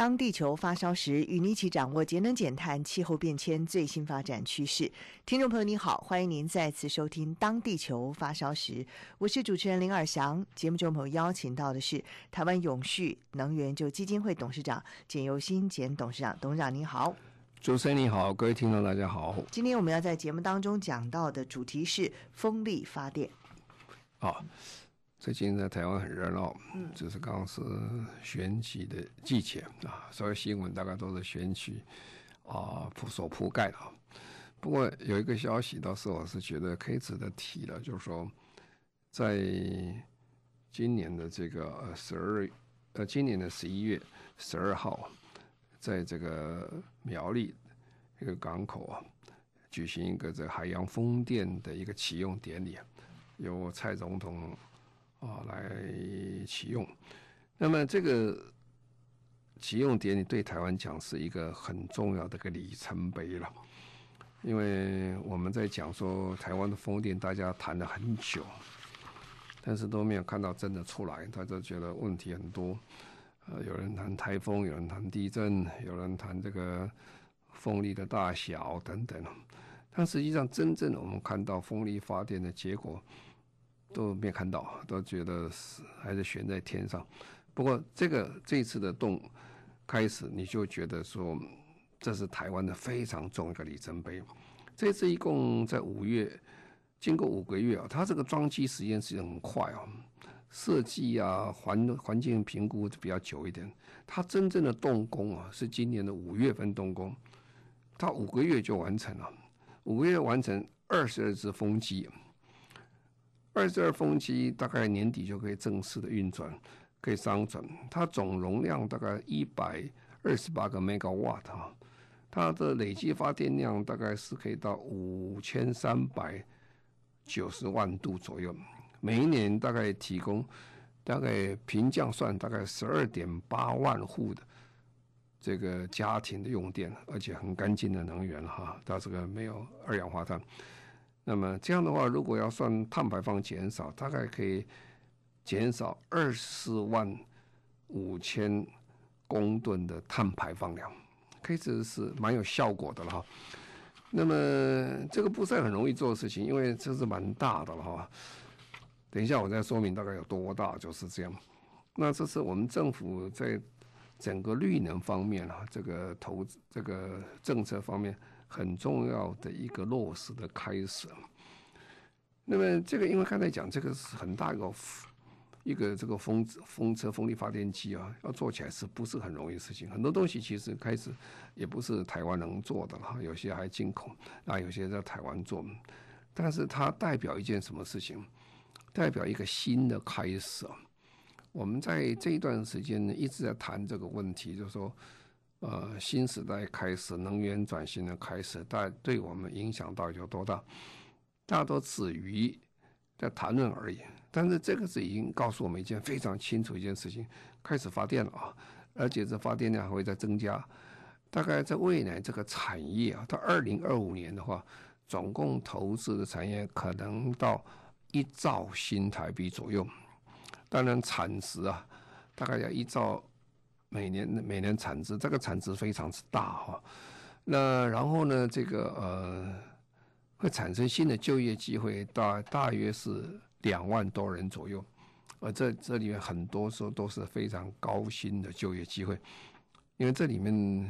当地球发烧时，与你一起掌握节能减碳、气候变迁最新发展趋势。听众朋友，你好，欢迎您再次收听《当地球发烧时》，我是主持人林尔翔。节目中朋友邀请到的是台湾永续能源就基金会董事长简尤新简董事长，董事长您好。主持人你好，各位听众大家好。今天我们要在节目当中讲到的主题是风力发电。好。最近在台湾很热闹，嗯，就是刚刚是选举的季节啊，所有新闻大概都是选举啊铺所铺盖的。不过有一个消息倒是我是觉得可以值得提的，就是说，在今年的这个十二呃，今年的十一月十二号，在这个苗栗一个港口啊，举行一个这个海洋风电的一个启用典礼，由蔡总统。啊，来启用。那么这个启用典礼对台湾讲是一个很重要的个里程碑了，因为我们在讲说台湾的风电，大家谈了很久，但是都没有看到真的出来，大家觉得问题很多。呃，有人谈台风，有人谈地震，有人谈这个风力的大小等等，但实际上真正我们看到风力发电的结果。都没看到，都觉得是还是悬在天上。不过这个这一次的动开始，你就觉得说这是台湾的非常重要的里程碑。这次一共在五月，经过五个月啊，它这个装机时间是很快啊，设计啊环环境评估比较久一点。它真正的动工啊是今年的五月份动工，它五个月就完成了，五个月完成二十二只风机。二十二风机大概年底就可以正式的运转，可以商转。它总容量大概一百二十八个 megawatt 哈，它的累计发电量大概是可以到五千三百九十万度左右。每一年大概提供大概平降算大概十二点八万户的这个家庭的用电，而且很干净的能源哈，它这个没有二氧化碳。那么这样的话，如果要算碳排放减少，大概可以减少二十万五千公吨的碳排放量，可以说是蛮有效果的了哈。那么这个不是很容易做的事情，因为这是蛮大的了哈。等一下我再说明大概有多大，就是这样。那这是我们政府在整个绿能方面啊，这个投资这个政策方面。很重要的一个落实的开始。那么这个，因为刚才讲这个是很大一个一个这个风风车风力发电机啊，要做起来是不是很容易的事情？很多东西其实开始也不是台湾能做的了，有些还进口，啊，有些在台湾做。但是它代表一件什么事情？代表一个新的开始。我们在这一段时间呢，一直在谈这个问题，就是说。呃，新时代开始，能源转型的开始，但对我们影响到底有多大？大多止于在谈论而已。但是这个是已经告诉我们一件非常清楚一件事情：开始发电了啊！而且这发电量还会再增加。大概在未来这个产业啊，到二零二五年的话，总共投资的产业可能到一兆新台币左右。当然产值啊，大概要一兆。每年每年产值，这个产值非常之大哈。那然后呢，这个呃，会产生新的就业机会，大大约是两万多人左右。而这这里面很多时候都是非常高薪的就业机会，因为这里面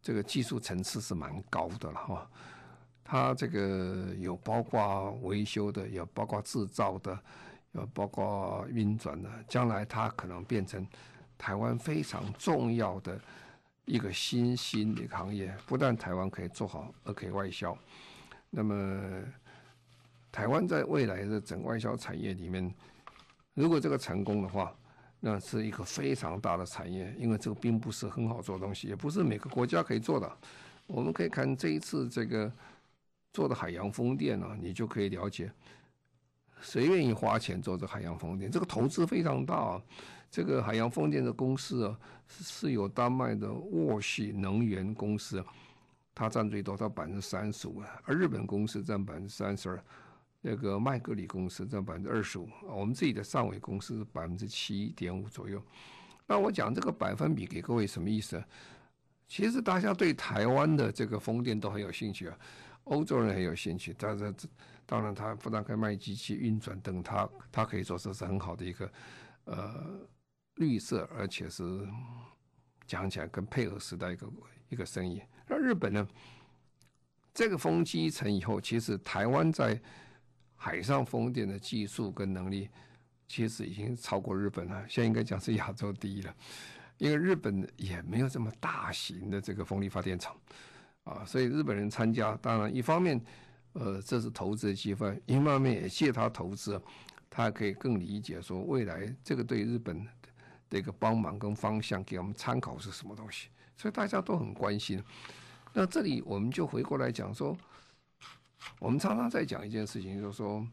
这个技术层次是蛮高的了哈。它这个有包括维修的，有包括制造的，有包括运转的，将来它可能变成。台湾非常重要的一个新兴的行业，不但台湾可以做好，而可以外销。那么，台湾在未来的整外销产业里面，如果这个成功的话，那是一个非常大的产业，因为这个并不是很好做东西，也不是每个国家可以做的。我们可以看这一次这个做的海洋风电呢，你就可以了解，谁愿意花钱做这海洋风电？这个投资非常大。这个海洋风电的公司啊，是由丹麦的沃西能源公司，它占最多，到百分之三十五，而日本公司占百分之三十二。那个麦格里公司占百分之二十五，我们自己的上纬公司是百分之七点五左右。那我讲这个百分比给各位什么意思？其实大家对台湾的这个风电都很有兴趣啊，欧洲人很有兴趣。但是当然，它不但可以卖机器运转等，它它可以说这是很好的一个呃绿色，而且是讲起来更配合时代一个一个生意。那日本呢，这个风机一成以后，其实台湾在海上风电的技术跟能力，其实已经超过日本了。现在应该讲是亚洲第一了，因为日本也没有这么大型的这个风力发电厂啊，所以日本人参加，当然一方面，呃，这是投资的机会；一方面也借他投资，他可以更理解说未来这个对日本的一个帮忙跟方向，给我们参考是什么东西。所以大家都很关心。那这里我们就回过来讲说。我们常常在讲一件事情，就是说，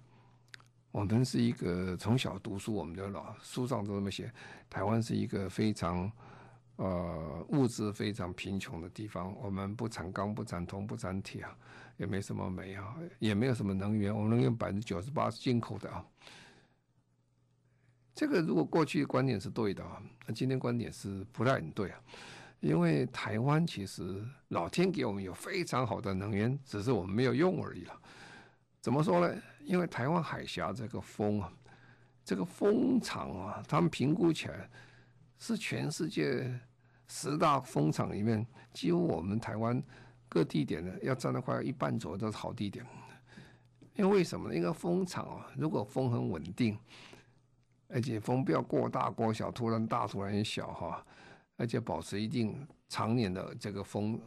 我们是一个从小读书，我们的老书上都这么写，台湾是一个非常呃物质非常贫穷的地方。我们不产钢，不产铜，不产铁啊，也没什么煤啊，也没有什么能源，我们能源百分之九十八是进口的啊。这个如果过去观点是对的啊，那今天观点是不太很对啊。因为台湾其实老天给我们有非常好的能源，只是我们没有用而已了。怎么说呢？因为台湾海峡这个风啊，这个风场啊，他们评估起来是全世界十大风场里面，几乎我们台湾各地点呢要占到快要一半左右都是好地点。因为为什么呢？因为风场啊，如果风很稳定，而且风不要过大过小，突然大突然小哈。而且保持一定常年的这个风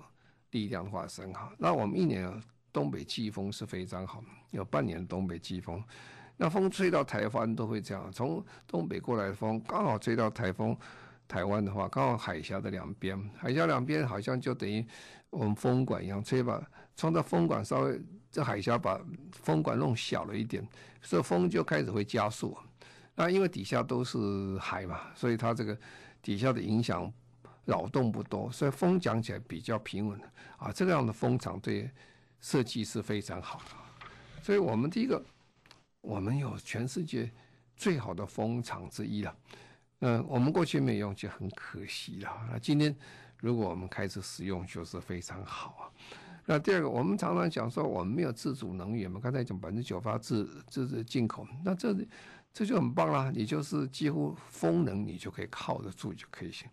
力量的话是很好。那我们一年东北季风是非常好，有半年东北季风。那风吹到台湾都会这样，从东北过来的风刚好吹到台风台湾的话，刚好海峡的两边，海峡两边好像就等于我们风管一样，吹吧，冲到风管稍微这海峡把风管弄小了一点，所以风就开始会加速。那因为底下都是海嘛，所以它这个底下的影响。扰动不多，所以风讲起来比较平稳啊。这个样的风场对设计是非常好的。所以我们第一个，我们有全世界最好的风场之一了。嗯，我们过去没有用就很可惜了。那今天如果我们开始使用，就是非常好啊。那第二个，我们常常讲说我们没有自主能源嘛，刚才讲百分之九十八自自自进口，那这这就很棒啦。你就是几乎风能，你就可以靠得住就可以行。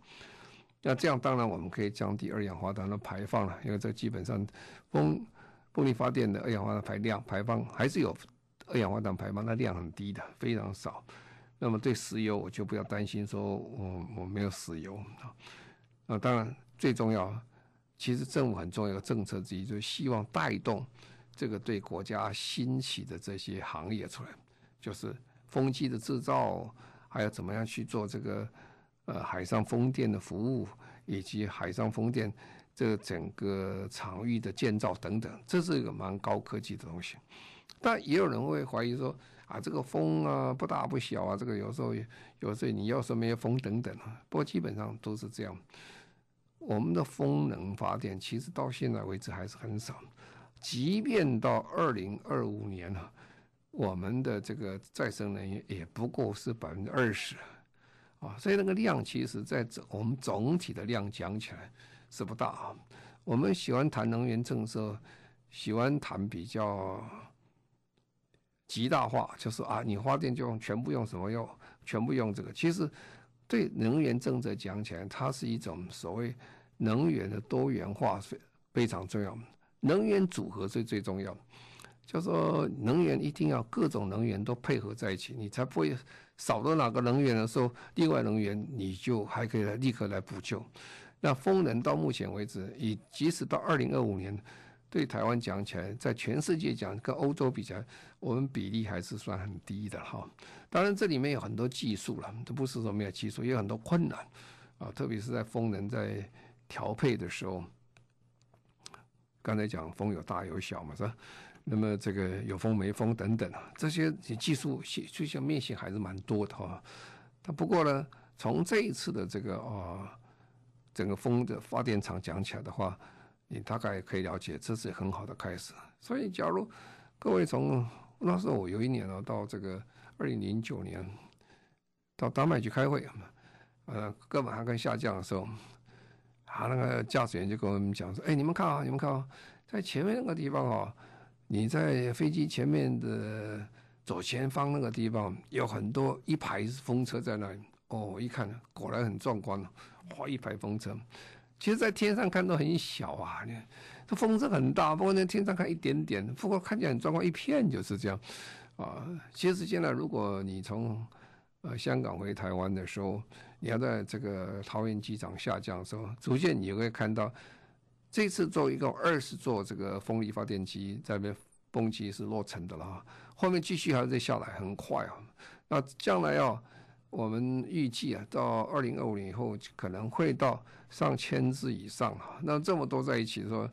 那这样当然我们可以降低二氧化碳的排放了，因为这基本上风风力发电的二氧化碳排量排放还是有二氧化碳排放，那量很低的，非常少。那么对石油我就不要担心说我我没有石油啊。那当然最重要，其实政府很重要的政策之一就是希望带动这个对国家兴起的这些行业出来，就是风机的制造，还有怎么样去做这个。呃，海上风电的服务，以及海上风电这整个场域的建造等等，这是一个蛮高科技的东西。但也有人会怀疑说，啊，这个风啊不大不小啊，这个有时候有时候你要说没有风等等啊。不过基本上都是这样。我们的风能发电其实到现在为止还是很少，即便到二零二五年了，我们的这个再生能源也不过是百分之二十。啊，所以那个量其实，在总我们总体的量讲起来是不大。我们喜欢谈能源政策，喜欢谈比较极大化，就是啊，你发电就用全部用什么用，全部用这个。其实对能源政策讲起来，它是一种所谓能源的多元化，非非常重要。能源组合是最重要，就是说能源一定要各种能源都配合在一起，你才不会。少了哪个能源的时候，另外能源你就还可以来立刻来补救。那风能到目前为止，以即使到二零二五年，对台湾讲起来，在全世界讲跟欧洲比起来，我们比例还是算很低的哈。当然这里面有很多技术了，这不是说没有技术，也有很多困难啊，特别是在风能在调配的时候。刚才讲风有大有小嘛，是吧？那么这个有风没风等等啊，这些技术就像面性还是蛮多的哈。它不过呢，从这一次的这个啊，整个风的发电厂讲起来的话，你大概可以了解，这是很好的开始。所以，假如各位从那时候我有一年呢，到这个二零零九年到丹麦去开会，呃，哥本哈根下降的时候。啊，那个驾驶员就跟我们讲说：“哎，你们看啊，你们看啊，在前面那个地方啊，你在飞机前面的左前方那个地方有很多一排风车在那里。哦，一看果然很壮观，哇，一排风车。其实，在天上看都很小啊，你这风车很大，不过那天上看一点点，不过看起来很壮观，一片就是这样啊。其实现在如果你从呃香港回台湾的时候，你要在这个桃园机场下降的时候，逐渐你会看到，这次做一个二十座这个风力发电机在那边风机是落成的了，后面继续还要再下来，很快啊。那将来啊，我们预计啊，到二零二五年以后可能会到上千只以上啊。那这么多在一起说，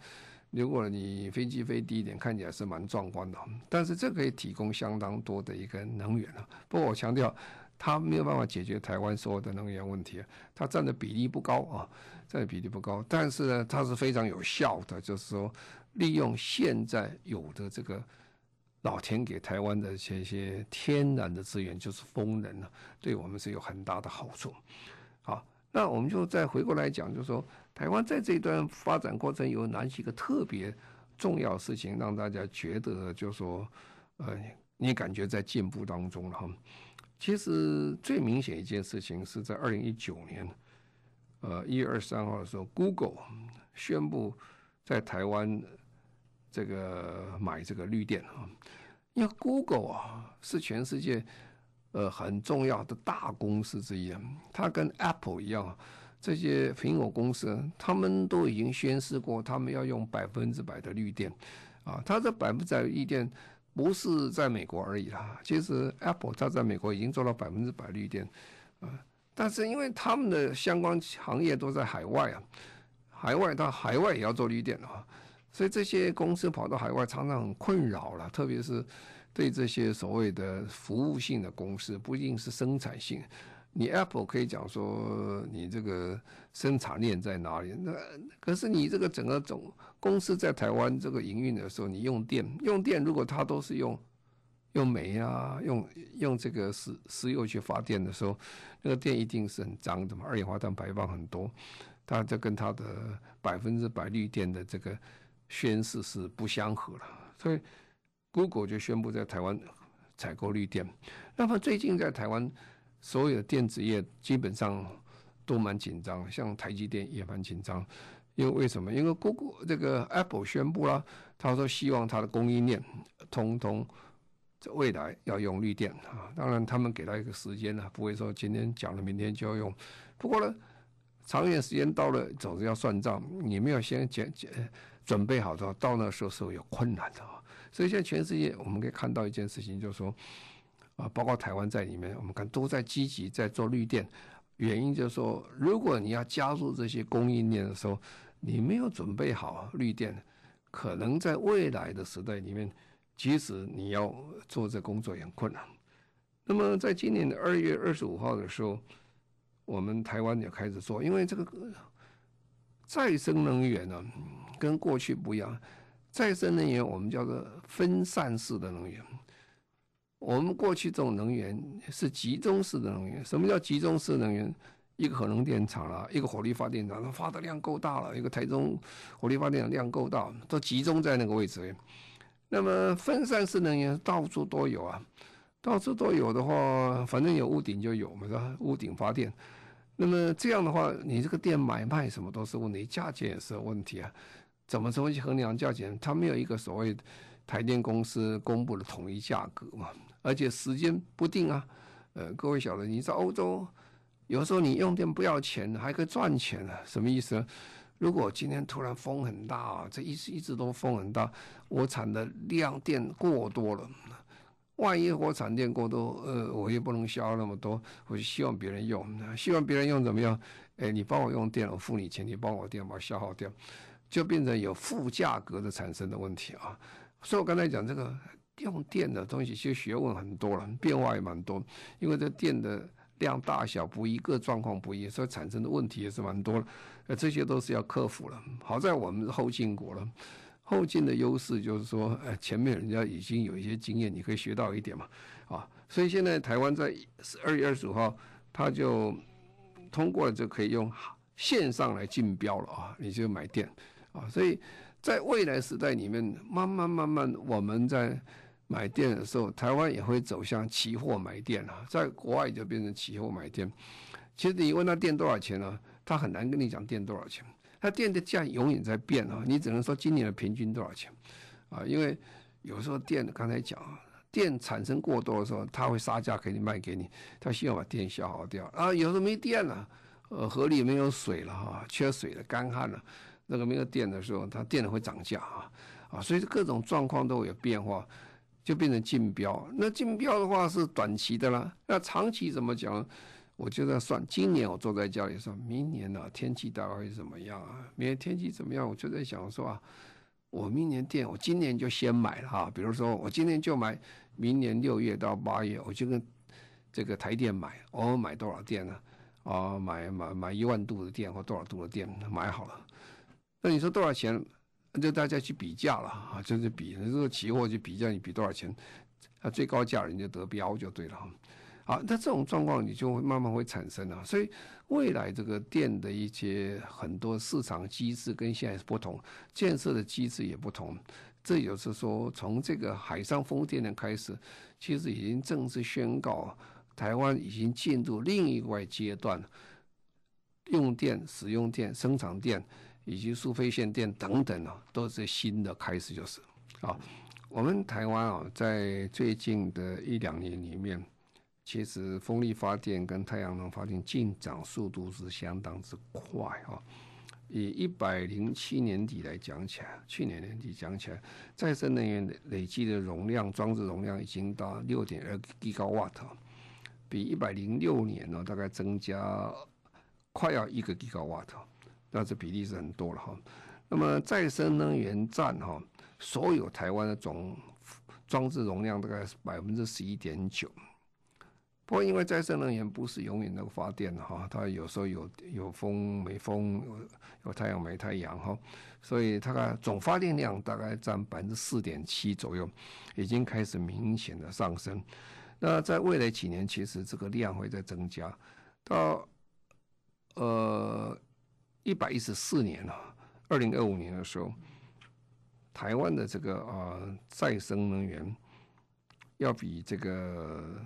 如果你飞机飞低一点，看起来是蛮壮观的。但是这可以提供相当多的一个能源啊。不过我强调。它没有办法解决台湾所有的能源问题，它占的比例不高啊，占的比例不高，但是呢，它是非常有效的，就是说利用现在有的这个老天给台湾的这些天然的资源，就是风能呢，对我们是有很大的好处。好，那我们就再回过来讲，就说台湾在这一段发展过程有哪几个特别重要事情，让大家觉得就说，呃，你感觉在进步当中了哈。其实最明显一件事情是在二零一九年，呃一月二十三号的时候，Google 宣布在台湾这个买这个绿电啊，因为 Google 啊是全世界呃很重要的大公司之一啊，它跟 Apple 一样，这些苹果公司他们都已经宣示过，他们要用百分之百的绿电。啊，它这百分之百绿电。不是在美国而已啦，其实 Apple 它在美国已经做到百分之百绿电，啊，但是因为他们的相关行业都在海外啊，海外到海外也要做绿电啊，所以这些公司跑到海外常常很困扰了，特别是对这些所谓的服务性的公司，不一定是生产性。你 Apple 可以讲说你这个生产链在哪里？那可是你这个整个总公司在台湾这个营运的时候，你用电用电，如果它都是用用煤啊，用用这个石石油去发电的时候，那个电一定是很脏的嘛，二氧化碳排放很多，它这跟它的百分之百绿电的这个宣示是不相合了。所以 Google 就宣布在台湾采购绿电。那么最近在台湾。所有的电子业基本上都蛮紧张，像台积电也蛮紧张，因为为什么？因为 Google 这个 Apple 宣布了，他说希望他的供应链通通在未来要用绿电啊。当然，他们给他一个时间呢，不会说今天讲了，明天就要用。不过呢，长远时间到了，总是要算账，你没有先减减准备好的话，到那时候是有困难的啊。所以现在全世界我们可以看到一件事情，就是说。啊，包括台湾在里面，我们看都在积极在做绿电。原因就是说，如果你要加入这些供应链的时候，你没有准备好绿电，可能在未来的时代里面，即使你要做这工作也很困难。那么，在今年的二月二十五号的时候，我们台湾也开始做，因为这个再生能源呢，跟过去不一样。再生能源我们叫做分散式的能源。我们过去这种能源是集中式的能源。什么叫集中式能源？一个核能电厂啦，一个火力发电厂，它发的量够大了。一个台中火力发电量够大，都集中在那个位置。那么分散式能源到处都有啊，到处都有的话，反正有屋顶就有嘛，是吧？屋顶发电。那么这样的话，你这个电买卖什么都是问题，价钱也是问题啊。怎么说去衡量价钱？它没有一个所谓台电公司公布的统一价格嘛。而且时间不定啊，呃，各位晓得，你在欧洲，有时候你用电不要钱，还可以赚钱啊，什么意思呢？如果今天突然风很大啊，这一直一直都风很大，我产的量电过多了，万一我产电过多，呃，我也不能消耗那么多，我就希望别人用，希望别人用怎么样？哎，你帮我用电，我付你钱，你帮我电，把它消耗掉，就变成有负价格的产生的问题啊。所以我刚才讲这个用电的东西，其实学问很多了，变化也蛮多，因为这电的。量大小不一，各状况不一，所以产生的问题也是蛮多的。呃，这些都是要克服了。好在我们是后进国了，后进的优势就是说，呃，前面人家已经有一些经验，你可以学到一点嘛，啊，所以现在台湾在二月二十五号，他就通过了，就可以用线上来竞标了啊，你就买电啊，所以在未来时代里面，慢慢慢慢，我们在。买电的时候，台湾也会走向期货买电了，在国外就变成期货买电。其实你问他电多少钱呢？他很难跟你讲电多少钱。他电的价永远在变啊，你只能说今年的平均多少钱啊？因为有时候电，刚才讲啊，电产生过多的时候，他会杀价给你卖给你，他希望把电消耗掉啊。有时候没电了，呃，河里没有水了哈，缺水了，干旱了，那个没有电的时候，它电的会涨价啊啊，所以各种状况都有变化。就变成竞标，那竞标的话是短期的啦。那长期怎么讲？我就在算，今年我坐在家里算，明年呢、天气大概会怎么样啊？明年天气怎么样？我就在想说啊，我明年电，我今年就先买了哈。比如说我今年就买，明年六月到八月，我就跟这个台电买，我买多少电呢？啊，买买买一万度的电或多少度的电买好了。那你说多少钱？就大家去比价了啊，就是比，那这个期货去比价，你比多少钱，啊，最高价人家得标就对了哈。好，那这种状况你就会慢慢会产生了，所以未来这个电的一些很多市场机制跟现在是不同，建设的机制也不同。这也就是说，从这个海上风电的开始，其实已经正式宣告，台湾已经进入另一个阶段，用电、使用电、生产电。以及苏菲线电等等啊，都是新的开始，就是啊。我们台湾啊，在最近的一两年里面，其实风力发电跟太阳能发电进展速度是相当之快啊。以一百零七年底来讲起来，去年年底讲起来，再生能源累计的容量装置容量已经到六点二吉瓦特，比一百零六年呢大概增加快要一个吉瓦特。那这比例是很多了哈，那么再生能源占哈所有台湾的总装置容量大概是百分之十一点九。不过因为再生能源不是永远那个发电哈，它有时候有有风没风，有有太阳没太阳哈，所以它的总发电量大概占百分之四点七左右，已经开始明显的上升。那在未来几年，其实这个量会在增加，到呃。一百一十四年了，二零二五年的时候，台湾的这个啊再生能源要比这个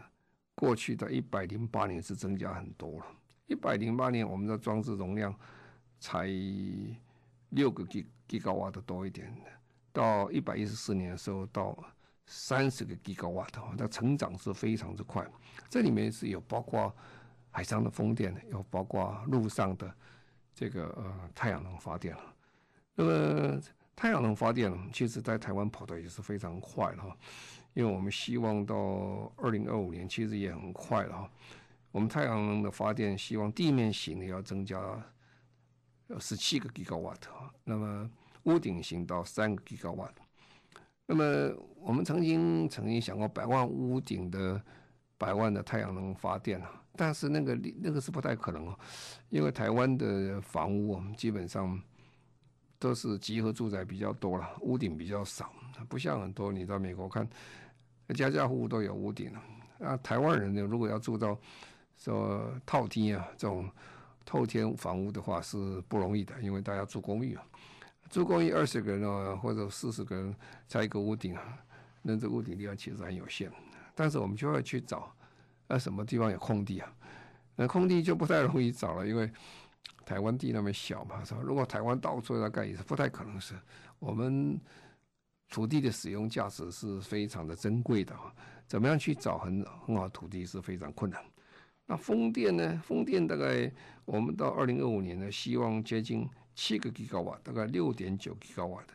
过去的一百零八年是增加很多了。一百零八年我们的装置容量才六个吉吉瓦的多一点，到一百一十四年的时候到三十个吉瓦的，那成长是非常之快。这里面是有包括海上的风电，有包括陆上的。这个呃太阳能发电了，那么太阳能发电其实在台湾跑的也是非常快了哈，因为我们希望到二零二五年其实也很快了哈，我们太阳能的发电希望地面型的要增加十七个 gigawat，那么屋顶型到三个吉瓦特，那么我们曾经曾经想过百万屋顶的百万的太阳能发电啊。但是那个那个是不太可能哦，因为台湾的房屋啊，基本上都是集合住宅比较多了，屋顶比较少，不像很多你到美国看，家家户户都有屋顶了。啊，台湾人呢，如果要住到说套厅啊这种透天房屋的话是不容易的，因为大家住公寓啊，住公寓二十个人啊或者四十个人在一个屋顶啊，那这屋顶力量其实很有限。但是我们就要去找。那什么地方有空地啊？那空地就不太容易找了，因为台湾地那么小嘛，是吧？如果台湾到处要盖也是不太可能是。我们土地的使用价值是非常的珍贵的啊，怎么样去找很很好土地是非常困难。那风电呢？风电大概我们到二零二五年呢，希望接近七个吉瓦，大概六点九吉瓦的。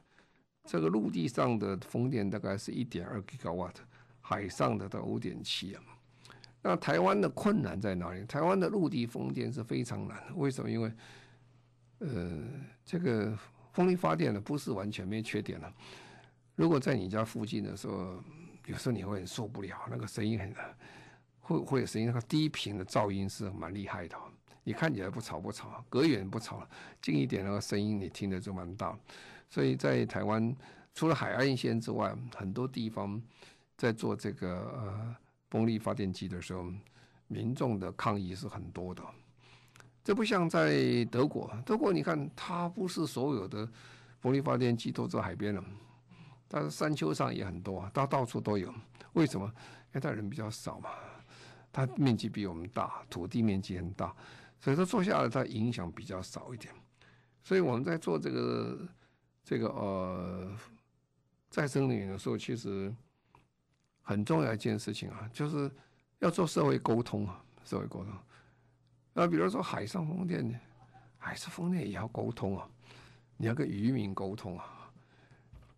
这个陆地上的风电大概是一点二吉瓦的，海上的到五点七啊。那台湾的困难在哪里？台湾的陆地风电是非常难的，为什么？因为呃，这个风力发电呢不是完全没缺点了。如果在你家附近的时候，有时候你会很受不了，那个声音很，会会有声音，那个低频的噪音是蛮厉害的。你看起来不吵不吵，隔远不吵，近一点那个声音你听得就蛮大。所以在台湾，除了海岸线之外，很多地方在做这个呃风力发电机的时候，民众的抗议是很多的。这不像在德国，德国你看它不是所有的风力发电机都在海边了，但是山丘上也很多，它到处都有。为什么？因为它人比较少嘛，它面积比我们大，土地面积很大。所以说做下来，它影响比较少一点。所以我们在做这个这个呃再生能源的时候，其实很重要一件事情啊，就是要做社会沟通啊，社会沟通。那比如说海上风电呢，海上风电也要沟通啊，你要跟渔民沟通啊。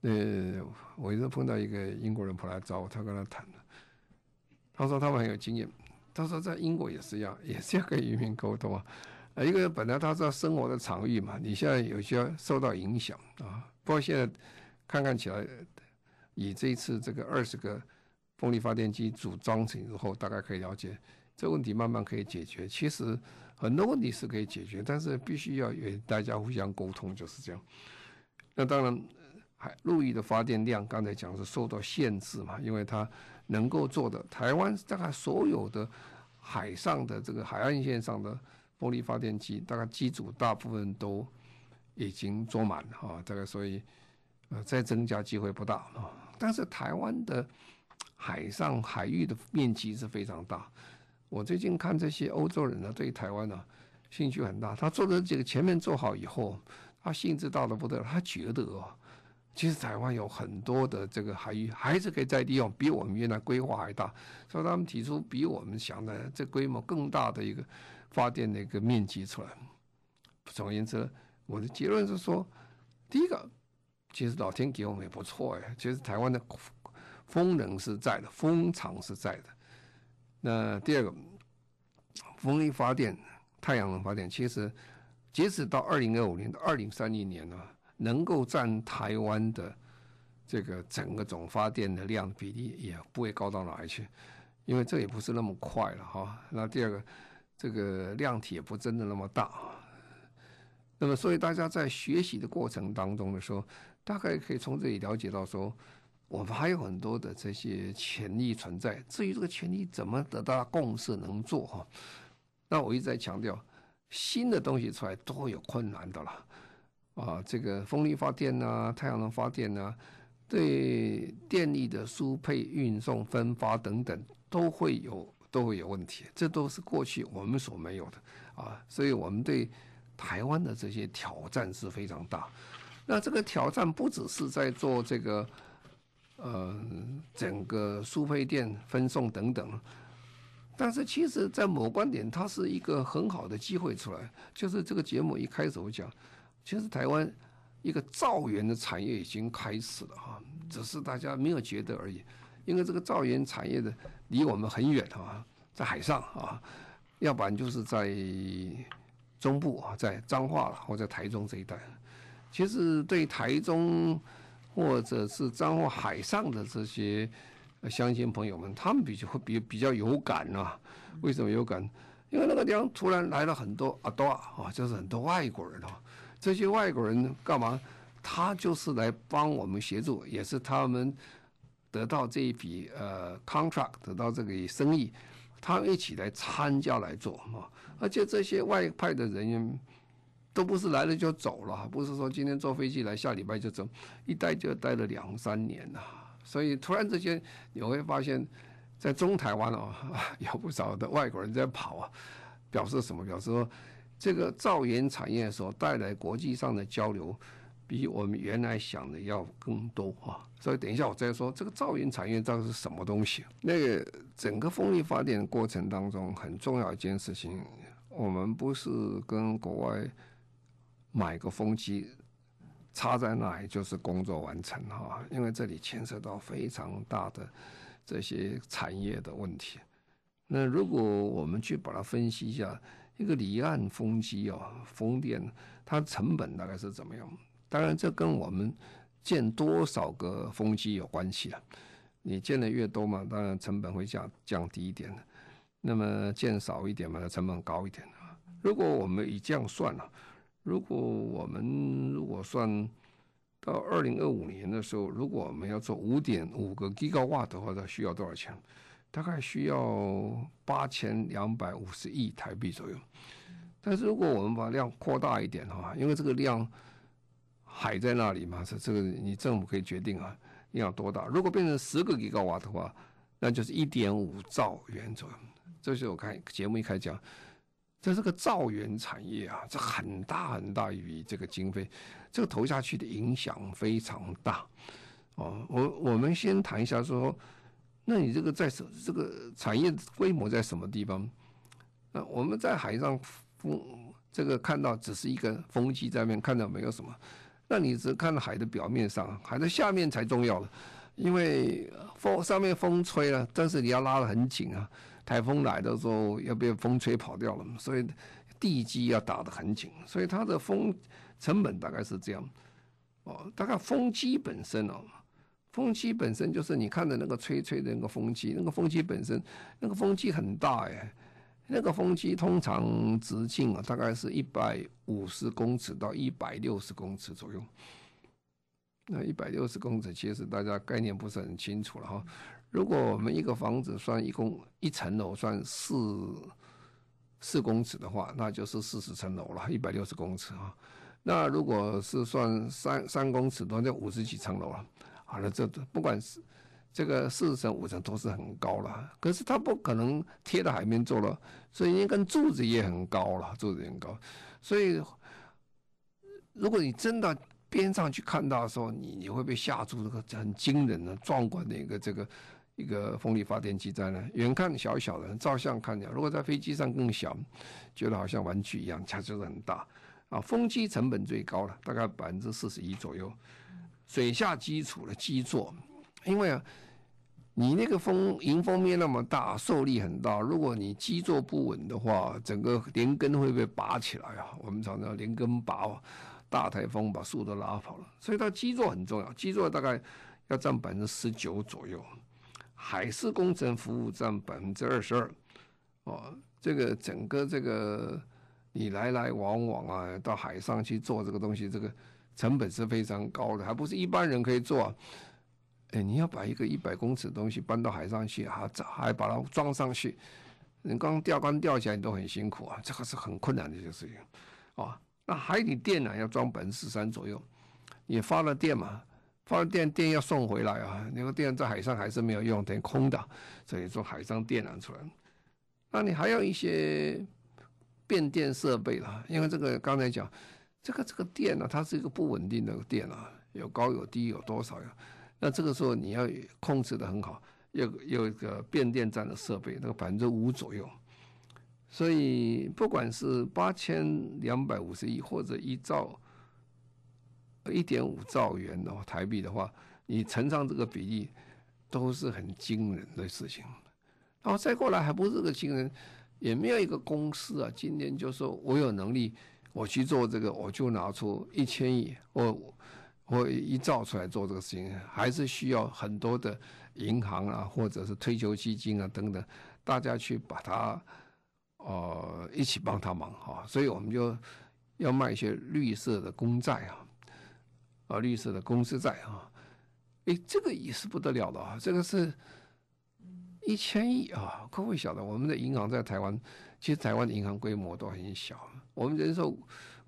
呃，我一直碰到一个英国人跑来找我，他跟他谈，他说他们很有经验。他说在英国也是一样，也是要跟渔民沟通啊。呃，一个本来他是生活的场域嘛，你现在有些受到影响啊。不过现在看看起来，以这一次这个二十个风力发电机组装成之后，大概可以了解这个问题，慢慢可以解决。其实很多问题是可以解决，但是必须要与大家互相沟通，就是这样。那当然，海陆域的发电量刚才讲是受到限制嘛，因为它。能够做的，台湾大概所有的海上的这个海岸线上的风力发电机，大概机组大部分都已经装满了啊，大概所以呃再增加机会不大啊。但是台湾的海上海域的面积是非常大，我最近看这些欧洲人呢，对台湾呢兴趣很大，他做的这个前面做好以后，他兴致大的不得了，他觉得哦。其实台湾有很多的这个海域还是可以再利用，比我们原来规划还大，所以他们提出比我们想的这规模更大的一个发电的一个面积出来。总而言之，我的结论是说，第一个，其实老天给我们也不错哎，其实台湾的风能是在的，风场是在的。那第二个，风力发电、太阳能发电，其实截止到二零二五年到二零三零年呢。能够占台湾的这个整个总发电的量比例也不会高到哪里去，因为这也不是那么快了哈。那第二个，这个量体也不真的那么大。那么，所以大家在学习的过程当中的时候，大概可以从这里了解到说，我们还有很多的这些潜力存在。至于这个潜力怎么得到共识能做哈，那我一直在强调，新的东西出来都会有困难的啦。啊，这个风力发电啊，太阳能发电啊，对电力的输配、运送、分发等等，都会有都会有问题。这都是过去我们所没有的啊，所以我们对台湾的这些挑战是非常大。那这个挑战不只是在做这个，呃，整个输配电分送等等，但是其实，在某观点，它是一个很好的机会出来。就是这个节目一开始我讲。其实台湾一个造园的产业已经开始了哈，只是大家没有觉得而已。因为这个造园产业的离我们很远啊，在海上啊，要不然就是在中部啊，在彰化了或者台中这一带。其实对台中或者是彰化海上的这些乡亲朋友们，他们比较会比比较有感啊。为什么有感？因为那个地方突然来了很多阿多啊，就是很多外国人啊。这些外国人干嘛？他就是来帮我们协助，也是他们得到这一笔呃 contract，得到这个生意，他们一起来参加来做啊。而且这些外派的人员都不是来了就走了，不是说今天坐飞机来，下礼拜就走，一待就待了两三年呐。所以突然之间你会发现，在中台湾哦，有不少的外国人在跑啊，表示什么？表示说。这个造园产业所带来国际上的交流，比我们原来想的要更多啊！所以等一下我再说这个造园产业到底是什么东西。那个整个风力发电过程当中，很重要一件事情，我们不是跟国外买个风机插在那里就是工作完成哈，因为这里牵涉到非常大的这些产业的问题。那如果我们去把它分析一下，一个离岸风机哦，风电它成本大概是怎么样？当然，这跟我们建多少个风机有关系了。你建的越多嘛，当然成本会降降低一点的。那么建少一点嘛，它成本高一点啊。如果我们以这样算了，如果我们如果算到二零二五年的时候，如果我们要做五点五个 Gigawatt 的话，它需要多少钱？大概需要八千两百五十亿台币左右。但是如果我们把量扩大一点的话，因为这个量还在那里嘛，是这个你政府可以决定啊，要多大？如果变成十个 Gigawatt 的话，那就是一点五兆元左右。这是我看节目一开始这是个兆元产业啊，这很大很大一笔这个经费，这个投下去的影响非常大。哦，我我们先谈一下说，那你这个在什这个产业规模在什么地方？那我们在海上风这个看到只是一个风机在那边看到没有什么，那你只看到海的表面上，海的下面才重要了，因为风上面风吹了，但是你要拉得很紧啊。台风来的时候要被风吹跑掉了，所以地基要打得很紧，所以它的风成本大概是这样。哦，大概风机本身哦，风机本身就是你看的那个吹吹的那个风机，那个风机本身，那个风机很大哎，那个风机通常直径啊大概是一百五十公尺到一百六十公尺左右。那一百六十公尺其实大家概念不是很清楚了哈。如果我们一个房子算一公一层楼算四四公尺的话，那就是四十层楼了，一百六十公尺啊。那如果是算三三公尺，那就五十几层楼了。好了，这不管是这个四层五层都是很高了，可是它不可能贴到海面做了，所以那根柱子也很高了，柱子很高。所以如果你真的边上去看到的时候，你你会被吓住，这个很惊人的壮观的一个这个。一个风力发电机在那，远看小小的，照相看起来，如果在飞机上更小，觉得好像玩具一样，它就是很大啊。风机成本最高了，大概百分之四十一左右。水下基础的基座，因为啊，你那个风迎风面那么大，受力很大，如果你基座不稳的话，整个连根会被拔起来啊。我们常常连根拔，大台风把树都拉跑了，所以它基座很重要，基座大概要占百分之十九左右。海事工程服务占百分之二十二，哦，这个整个这个你来来往往啊，到海上去做这个东西，这个成本是非常高的，还不是一般人可以做。哎，你要把一个一百公尺的东西搬到海上去，还还把它装上去，你刚吊杆吊起来你都很辛苦啊，这个是很困难的一个事情。哦，那海底电缆要装百分之三左右，也发了电嘛。发电电要送回来啊，那个电在海上还是没有用，等于空的，所以说海上电缆出来。那你还要一些变电设备啦，因为这个刚才讲，这个这个电呢、它是一个不稳定的电啊，有高有低，有多少呀？那这个时候你要控制的很好，有有一个变电站的设备，那个百分之五左右。所以不管是八千两百五十亿或者一兆。一点五兆元的台币的话，你乘上这个比例，都是很惊人的事情。然后再过来还不是个惊人，也没有一个公司啊，今年就说我有能力，我去做这个，我就拿出一千亿，我我一造出来做这个事情，还是需要很多的银行啊，或者是退休基金啊等等，大家去把它，呃，一起帮他忙哈。所以我们就要卖一些绿色的公债啊。啊，绿色的公司债啊，诶，这个也是不得了的啊！这个是一千亿啊，各位晓得，我们的银行在台湾，其实台湾的银行规模都很小，我们人寿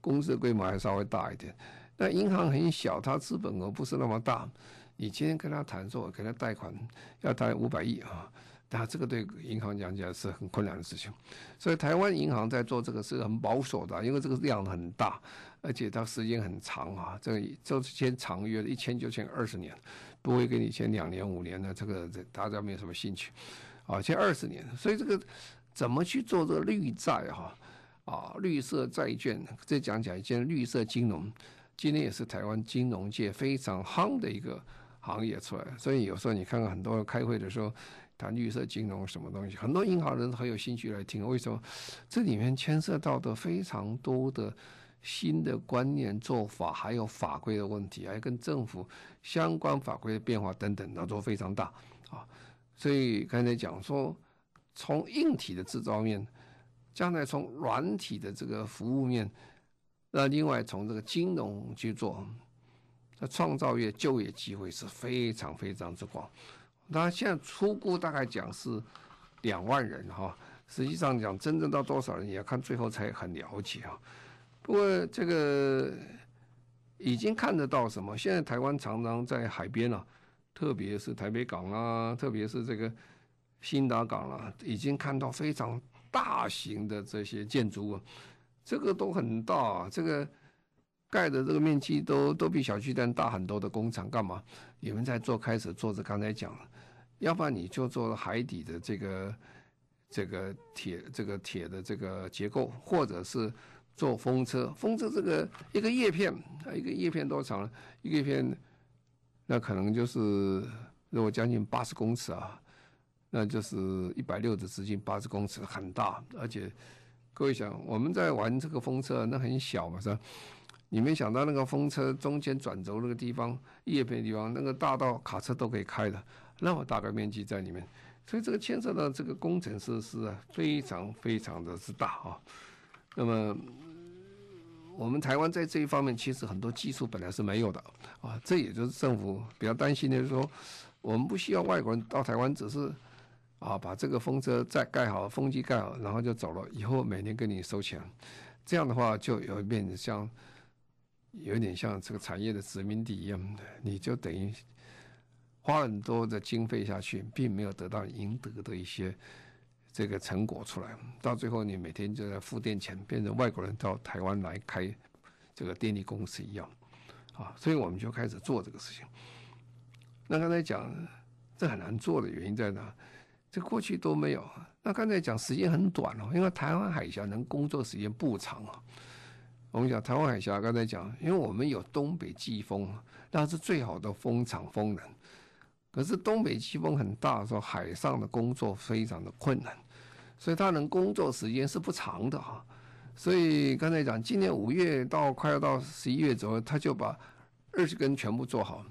公司的规模还稍微大一点。那银行很小，它资本额不是那么大。你今天跟他谈说，给他贷款要贷五百亿啊，那这个对银行讲起来是很困难的事情。所以台湾银行在做这个是很保守的，因为这个量很大。而且它时间很长啊，这个就签长约一签就签二十年，不会给你签两年五年的，这个大家没有什么兴趣，啊，签二十年，所以这个怎么去做这个绿债哈，啊，绿色债券，再讲讲一件绿色金融，今天也是台湾金融界非常夯的一个行业出来。所以有时候你看看很多人开会的时候谈绿色金融什么东西，很多银行人很有兴趣来听。为什么？这里面牵涉到的非常多的新的观念做法，还有法规的问题，还有跟政府相关法规的变化等等，那都非常大啊。所以刚才讲说，从硬体的制造面。将来从软体的这个服务面，那另外从这个金融去做，那创造业就业机会是非常非常之广。那现在初步大概讲是两万人哈，实际上讲真正到多少人也要看最后才很了解啊。不过这个已经看得到什么？现在台湾常常在海边啊，特别是台北港啊，特别是这个新达港啊，已经看到非常。大型的这些建筑物，这个都很大，这个盖的这个面积都都比小巨蛋大很多的工厂，干嘛？你们在做开始做着刚才讲了，要不然你就做海底的这个这个铁这个铁的这个结构，或者是做风车，风车这个一个叶片啊，一个叶片多长呢？一个叶片，那可能就是如果将近八十公尺啊。那就是一百六的直径，八十公尺，很大。而且各位想，我们在玩这个风车，那很小嘛，是吧？你没想到那个风车中间转轴那个地方，叶片的地方，那个大到卡车都可以开的，那么大的面积在里面。所以这个牵涉到这个工程设施啊，非常非常的之大啊。那么我们台湾在这一方面，其实很多技术本来是没有的啊。这也就是政府比较担心的，就是说我们不需要外国人到台湾，只是。啊，把这个风车再盖好，风机盖好，然后就走了。以后每年跟你收钱，这样的话就有一点像，有点像这个产业的殖民地一样的，你就等于花很多的经费下去，并没有得到赢得的一些这个成果出来。到最后，你每天就在付电钱，变成外国人到台湾来开这个电力公司一样。啊，所以我们就开始做这个事情。那刚才讲这很难做的原因在哪？这过去都没有。那刚才讲时间很短哦，因为台湾海峡能工作时间不长啊。我们讲台湾海峡，刚才讲，因为我们有东北季风，那是最好的风场风能。可是东北季风很大的时候，海上的工作非常的困难，所以他能工作时间是不长的哈。所以刚才讲，今年五月到快要到十一月左右，他就把二十根全部做好。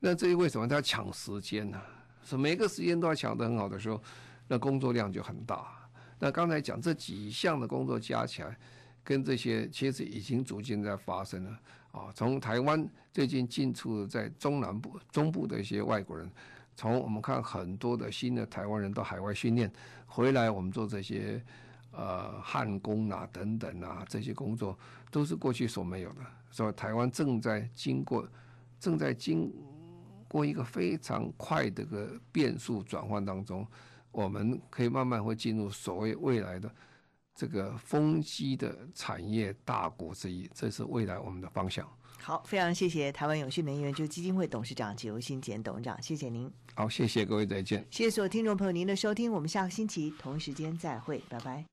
那至于为什么他要抢时间呢？是每个时间都要抢得很好的时候，那工作量就很大。那刚才讲这几项的工作加起来，跟这些其实已经逐渐在发生了啊。从台湾最近进出在中南部、中部的一些外国人，从我们看很多的新的台湾人到海外训练回来，我们做这些呃焊工啊等等啊这些工作，都是过去所没有的。所以台湾正在经过，正在经。过一个非常快的个变数转换当中，我们可以慢慢会进入所谓未来的这个风机的产业大国之一，这是未来我们的方向。好，非常谢谢台湾永续能源就基金会董事长简尤新简董事长，谢谢您。好，谢谢各位，再见。谢谢所有听众朋友您的收听，我们下个星期同一时间再会，拜拜。